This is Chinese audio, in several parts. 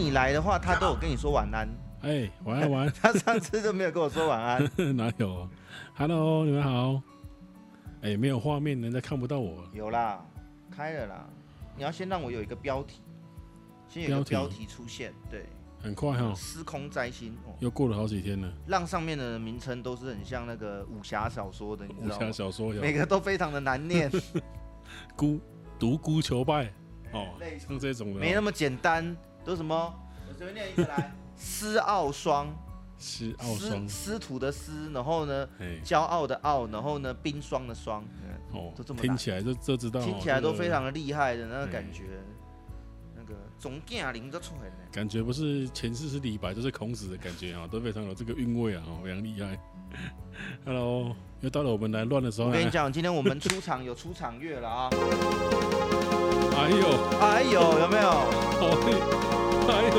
你来的话，他都有跟你说晚安。哎，晚安晚安。他上次都没有跟我说晚安。哪有？Hello，你们好。哎，没有画面，人家看不到我。有啦，开了啦。你要先让我有一个标题，先有一个标题出现。对，很快哈。司空摘星，又过了好几天了。让上面的名称都是很像那个武侠小说的，你知道吗？武侠小说有，每个都非常的难念。孤独孤求败哦，像这种的没那么简单。都什么？我随便念一个来。司傲霜，司傲霜，师徒的师，然后呢，骄傲的傲，然后呢，冰霜的霜。哦，都这么听起来就就知道，听起来都非常的厉害的那个感觉。那个总驾临都出来了，感觉不是前世是李白，就是孔子的感觉啊，都非常有这个韵味啊，非常厉害。Hello，又到了我们来乱的时候。我跟你讲，今天我们出场有出场乐了啊。哎呦，哎呦，有没有？哎呦，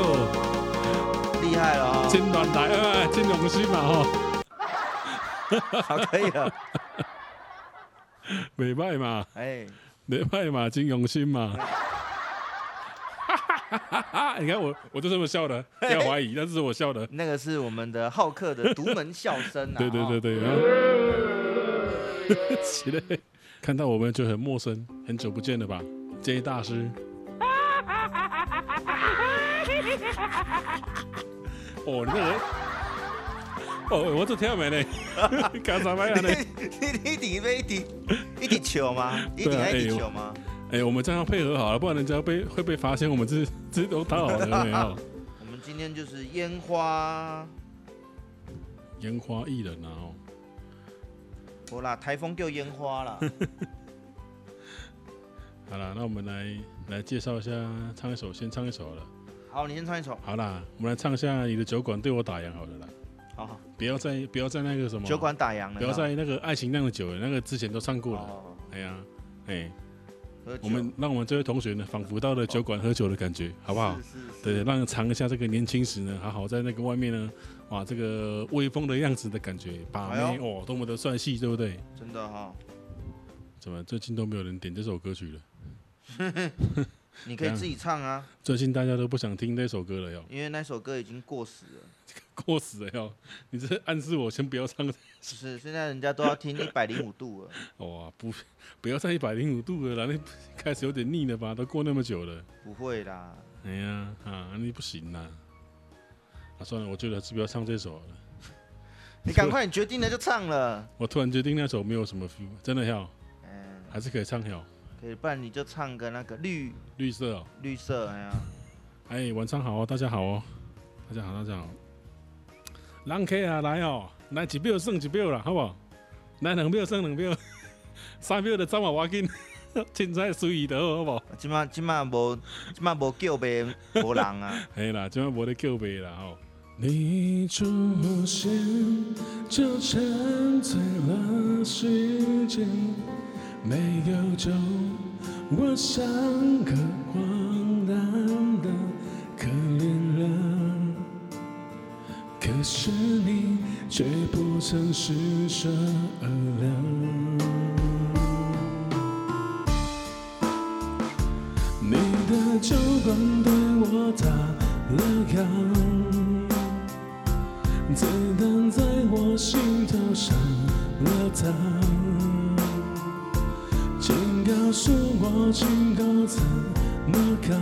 厉害了啊！金暖来啊，金龙心嘛哈，好可以了，没卖嘛，哎，没卖嘛，金龙心嘛，你看我，我就这么笑的，不要怀疑，那是我笑的。那个是我们的好客的独门笑声啊！对对对对，起来，看到我们就很陌生，很久不见了吧？J 大师，哦，你这人，哦，我这听没呢？干啥玩意呢？你你顶一顶一顶球吗？一顶一顶球吗？哎，我们这样配合好了，不然人家被会被发现我们这这都打好了没有？我们今天就是烟花，烟花艺人哦。好啦，台风就烟花了。好了，那我们来来介绍一下，唱一首，先唱一首好了。好，你先唱一首。好啦，我们来唱一下你的酒馆对我打烊好了啦。好好，不要再不要再那个什么酒馆打烊了，不要再那个爱情酿的酒了，那个之前都唱过了。哎呀，哎，我们让我们这位同学呢，仿佛到了酒馆喝酒的感觉，好不好？对对，让尝一下这个年轻时呢，好好在那个外面呢，哇，这个威风的样子的感觉，把妹哦，多么的帅气，对不对？真的哈。怎么最近都没有人点这首歌曲了？你可以自己唱啊！最近大家都不想听那首歌了哟，因为那首歌已经过时了，过时了哟。你这暗示我先不要唱。是，现在人家都要听一百零五度了。哇，不，不要再一百零五度了啦，那开始有点腻了吧？都过那么久了。不会啦。哎呀，啊，你不行啦。啊，算了，我觉得还是不要唱这首了。你赶快，你决定了就唱了。我突然决定那首没有什么 feel，真的要，嗯，还是可以唱哟。不然你就唱个那个绿绿色哦，绿色哎呀，哎，晚上好哦，大家好哦，大家好，大家好，人客啊来哦，来一秒算一秒啦，好不好？来两秒算两秒，三秒就走嘛，我紧，凊彩随意的好不好？今麦今麦无今麦无叫卖无人啊，嘿啦，今麦无咧叫卖啦吼。你出现就沉醉了时间。没有酒，我像个荒诞的可怜人，可是你却不曾施舍二两。你的酒馆对我打了烊，子弹在我心头上了膛。请告诉我，警告怎么扛？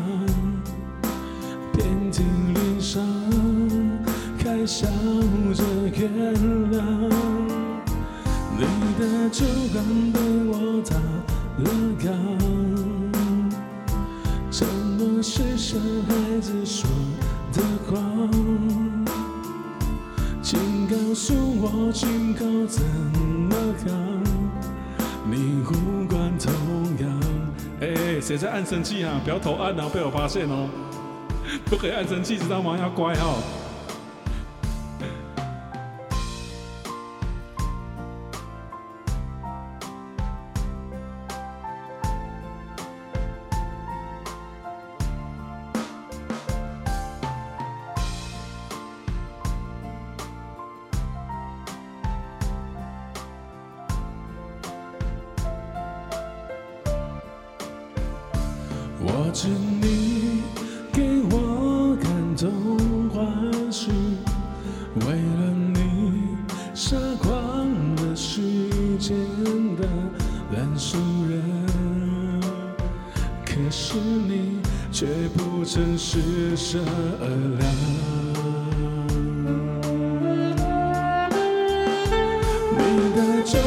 遍体鳞伤，还笑着原谅。你的酒馆被我打了烊，沉默是小孩子说的谎。请告诉我，警告怎么扛？你无关。谁在按生气啊？不要投按啊，被我发现哦。不可以按生气，知道吗？要乖哦。你杀光了世间的烂熟人，可是你却不曾施舍二两。你的酒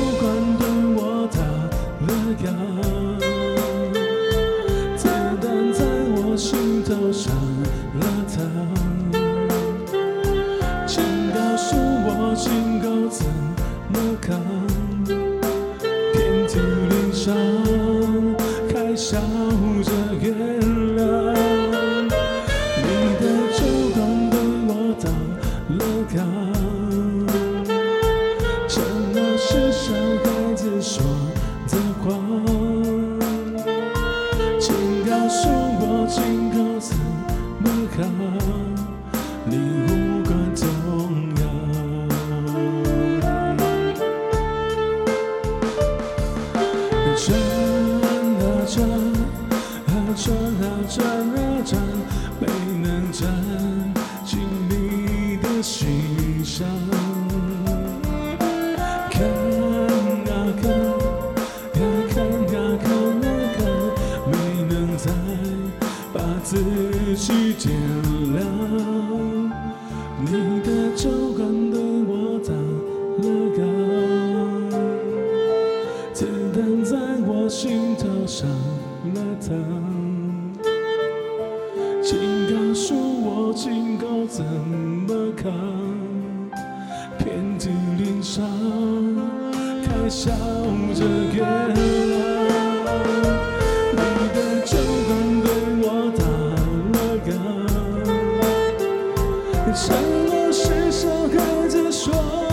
承诺是小孩子说。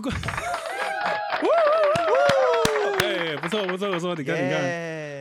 馆，哎，不错不错，不错你看你看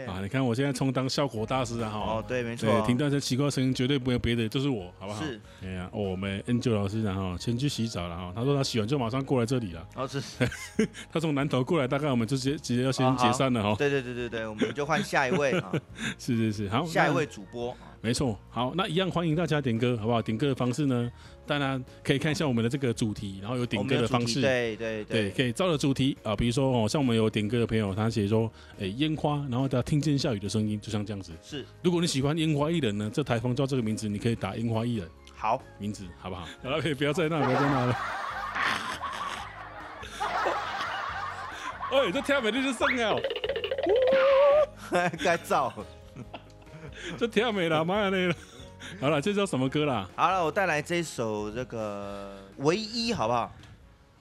啊，你看我现在充当效果大师啊哈。哦，对，没错。听到这奇怪声音，绝对不会别的，就是我，好不好？是。哎呀，我们 Angel 老师然后先去洗澡了哈。他说他洗完就马上过来这里了。哦，是。他从南头过来，大概我们就直接直接要先解散了哈。对对对对对，我们就换下一位啊。是是是，好。下一位主播。没错，好，那一样欢迎大家点歌，好不好？点歌的方式呢，当然可以看一下我们的这个主题，然后有点歌的方式，对对对，对，可以照着主题啊，比如说哦，像我们有点歌的朋友，他写说，哎，烟花，然后大家听见下雨的声音，就像这样子。是，如果你喜欢烟花艺人呢，这台风叫这个名字，你可以打烟花艺人。好，名字好不好？好了，可以不要再那，不要再那了。哎，这天美丽就算了，该造。这跳没了，妈呀那个！好了，这叫什么歌啦？好了，我带来这首这个唯一，好不好？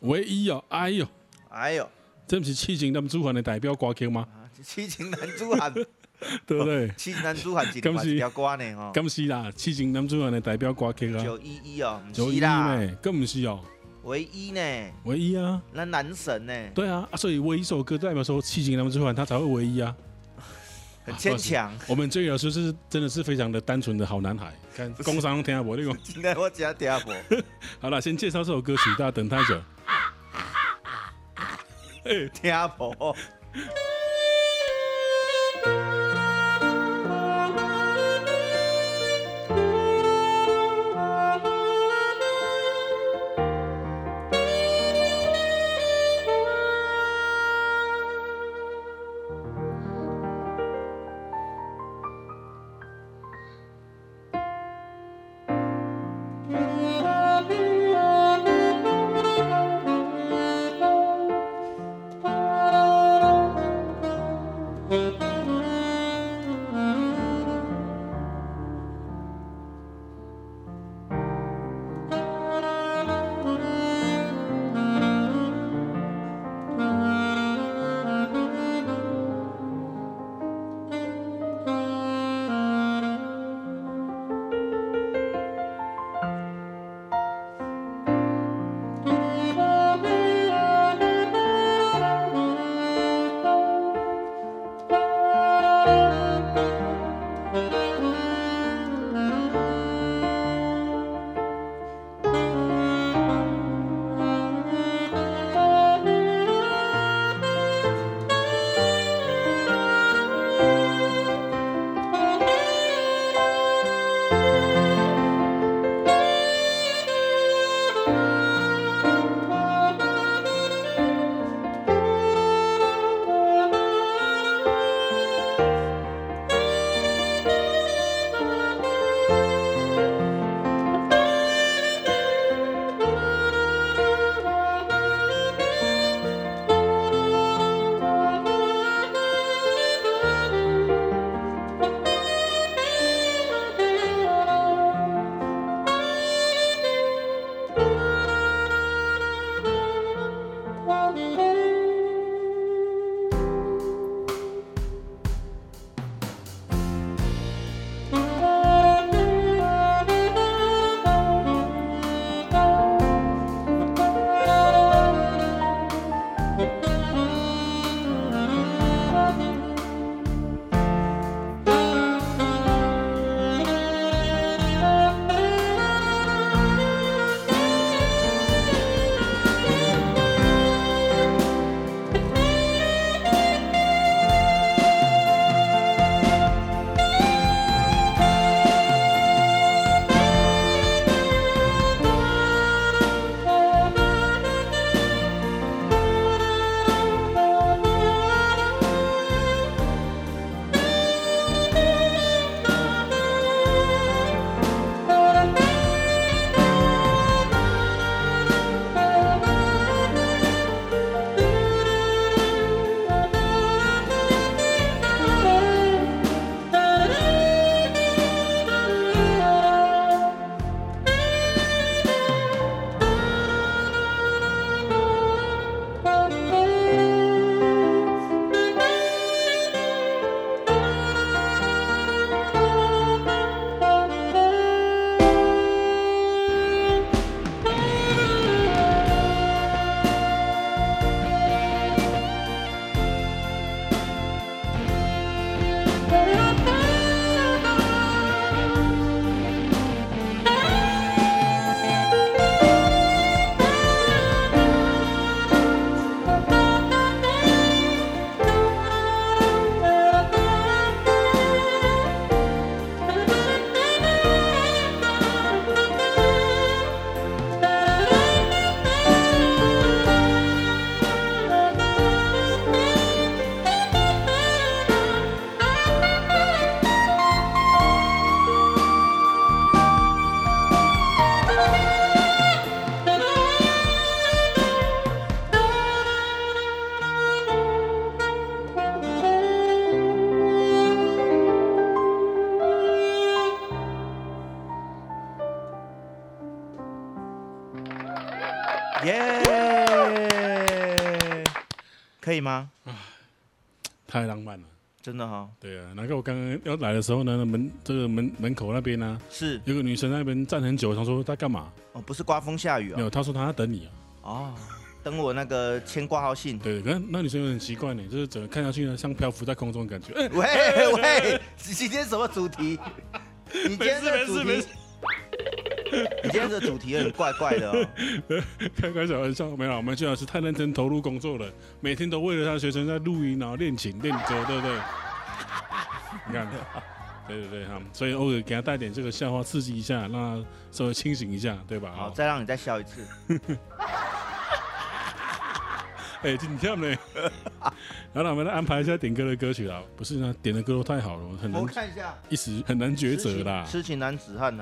唯一哦，哎呦，哎呦，这不是七情男子汉的代表歌曲吗？七情男子汉，对不对？七情男子汉是一 条歌呢，哦。咁是啦，七情男子汉的代表歌曲啊。九一一哦，九一一呢，更不是哦。唯一呢？唯一啊，那男神呢？对啊，所以唯一首歌代表说七情男子汉他才会唯一啊。很牵强。我们这个老师是真的是非常的单纯的好男孩。看工商听下播那个。今天我。好了，先介绍这首歌曲，大家等太久。哎，听下播。耶、可以吗？太浪漫了，真的哈、哦。对啊，那个我刚刚要来的时候呢，门这个门门口那边呢、啊，是有个女生在那边站很久，她说她干嘛？哦，不是刮风下雨啊、哦。没有，她说她在等你啊。哦，等我那个签挂号信。对，可那女生有点奇怪呢，就是整个看下去呢，像漂浮在空中的感觉。喂喂，喂今天什么主题？你今天的主题？你今天的主题很怪怪的哦。开开小玩笑，没有，我们徐老师太认真投入工作了，每天都为了他的学生在录音，然后练琴练歌，对不对？你看，对对对哈，所以偶尔给他带点这个笑话刺激一下，让他稍微清醒一下，对吧？好，再让你再笑一次。哎、欸，今天呢？然后我们来安排一下点歌的歌曲啦。不是呢，点的歌都太好了，很难。我看一下，一时很难抉择啦。痴情男子汉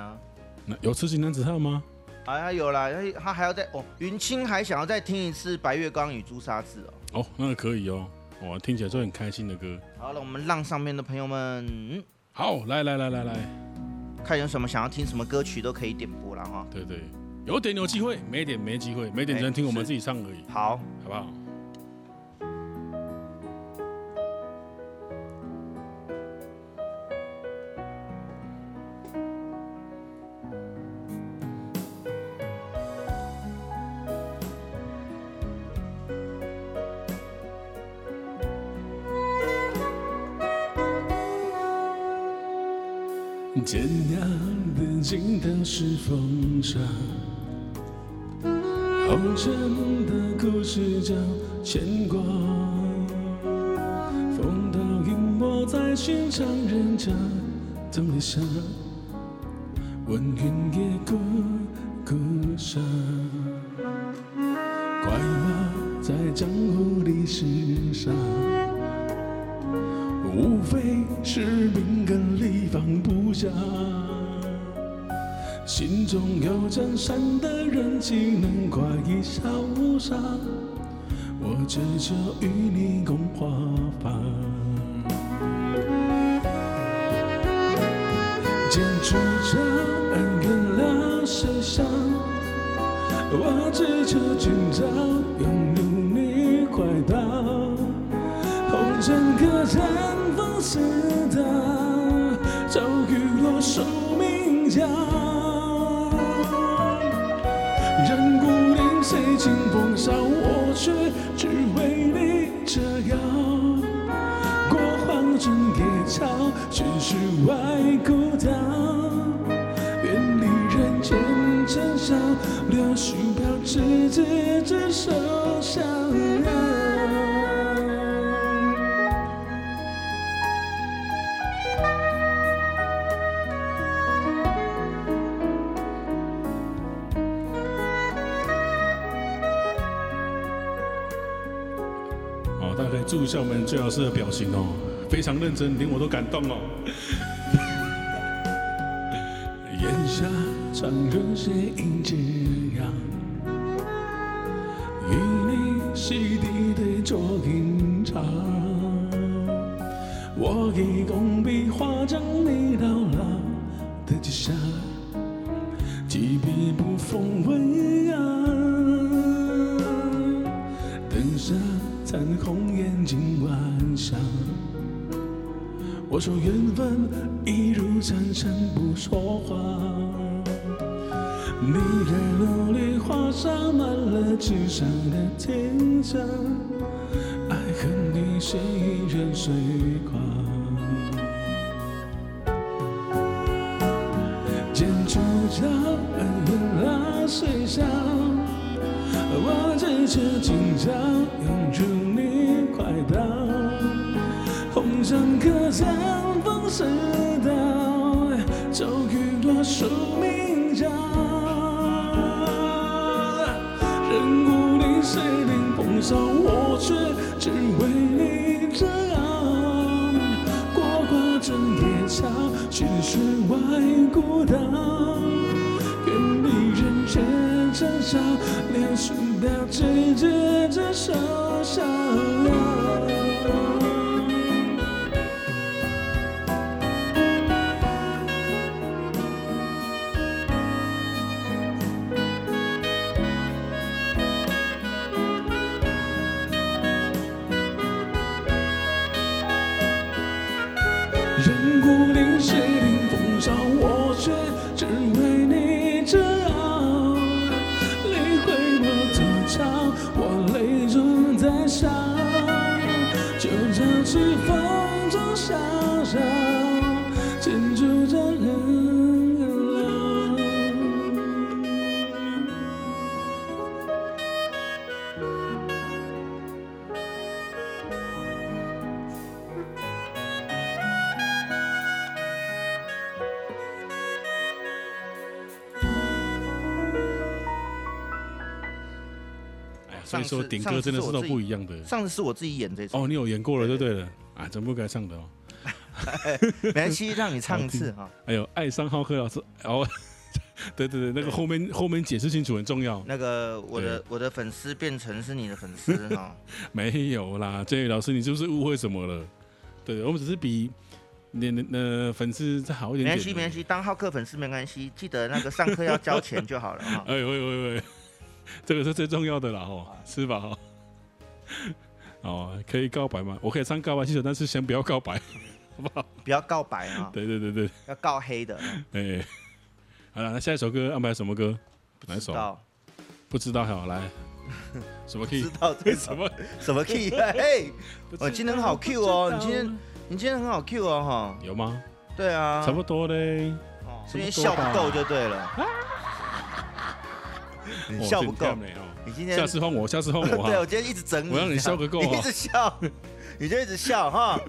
呢？有痴情男子汉吗？哎呀，有啦，他他还要再哦。云清还想要再听一次《白月光与朱砂痣》哦。哦，那个可以哦。哇，听起来就很开心的歌。好了，我们浪上面的朋友们，好，来来来来来，看有什么想要听什么歌曲都可以点播了哈。对对，有点有机会，没点没机会，没点只能听我们自己唱而已。好，好不好？风沙，红尘的故事叫牵挂。风倒影没在寻常人家，怎么想？问云也孤孤山，快马在江湖历史上。无非是命根里放不下，心中有江山的人，岂能快意潇洒？我只求与你共华发，剪出这恩怨了谁想？我只求今朝拥有你怀抱，红尘客栈。风似的早雨落宿命家，零碎清风骚，我却只为你折腰。过黄昏夜潮，寻世外孤岛，远离人间尘嚣，柳絮飘，执子之手相祝一下我们最老师的表情哦，非常认真，连我都感动哦。檐下长歌斜映斜阳，与你洗地对坐吟唱。我以工笔画着残红。今晚上，我说缘分一如残尘不说话。你的努力画上满了纸上的天象，爱恨你谁人随刮？剪出鞘恩怨了谁想？我只求今朝拥住你快到。红尘客栈风似刀，早雨落宿命家。人故里碎零风骚，我却只为你折腰。过华灯夜潮，寻世外孤岛，远间尘嚣，柳絮飘，执子之手所以说顶歌真的是都不一样的。上次是我自己演这首哦，你有演过了就对了，啊，真不该唱的哦。没关系，让你唱一次哈。哎呦爱上浩克老师，哦，对对对，那个后面后面解释清楚很重要。那个我的我的粉丝变成是你的粉丝哈。没有啦，这位老师，你是不是误会什么了？对，我们只是比你那那粉丝再好一点。没关系没关系，当浩克粉丝没关系，记得那个上课要交钱就好了哈。哎喂喂喂，这个是最重要的啦哦，是吧？哈。哦，可以告白吗？我可以唱告白气球，但是先不要告白。好不好？不要告白啊！对对对对，要告黑的。哎，好了，那下一首歌安排什么歌？哪一首？不知道，好来，什么 key？知道这什么什么 key？嘿，我今天很好 Q 哦，你今天你今天很好 Q 哦，哈。有吗？对啊，差不多嘞。哦，因为笑不够就对了。你笑不够，你今天下次换我，下次换我。对，我今天一直整你，我让你笑个够，你 一直笑，你就一直笑哈。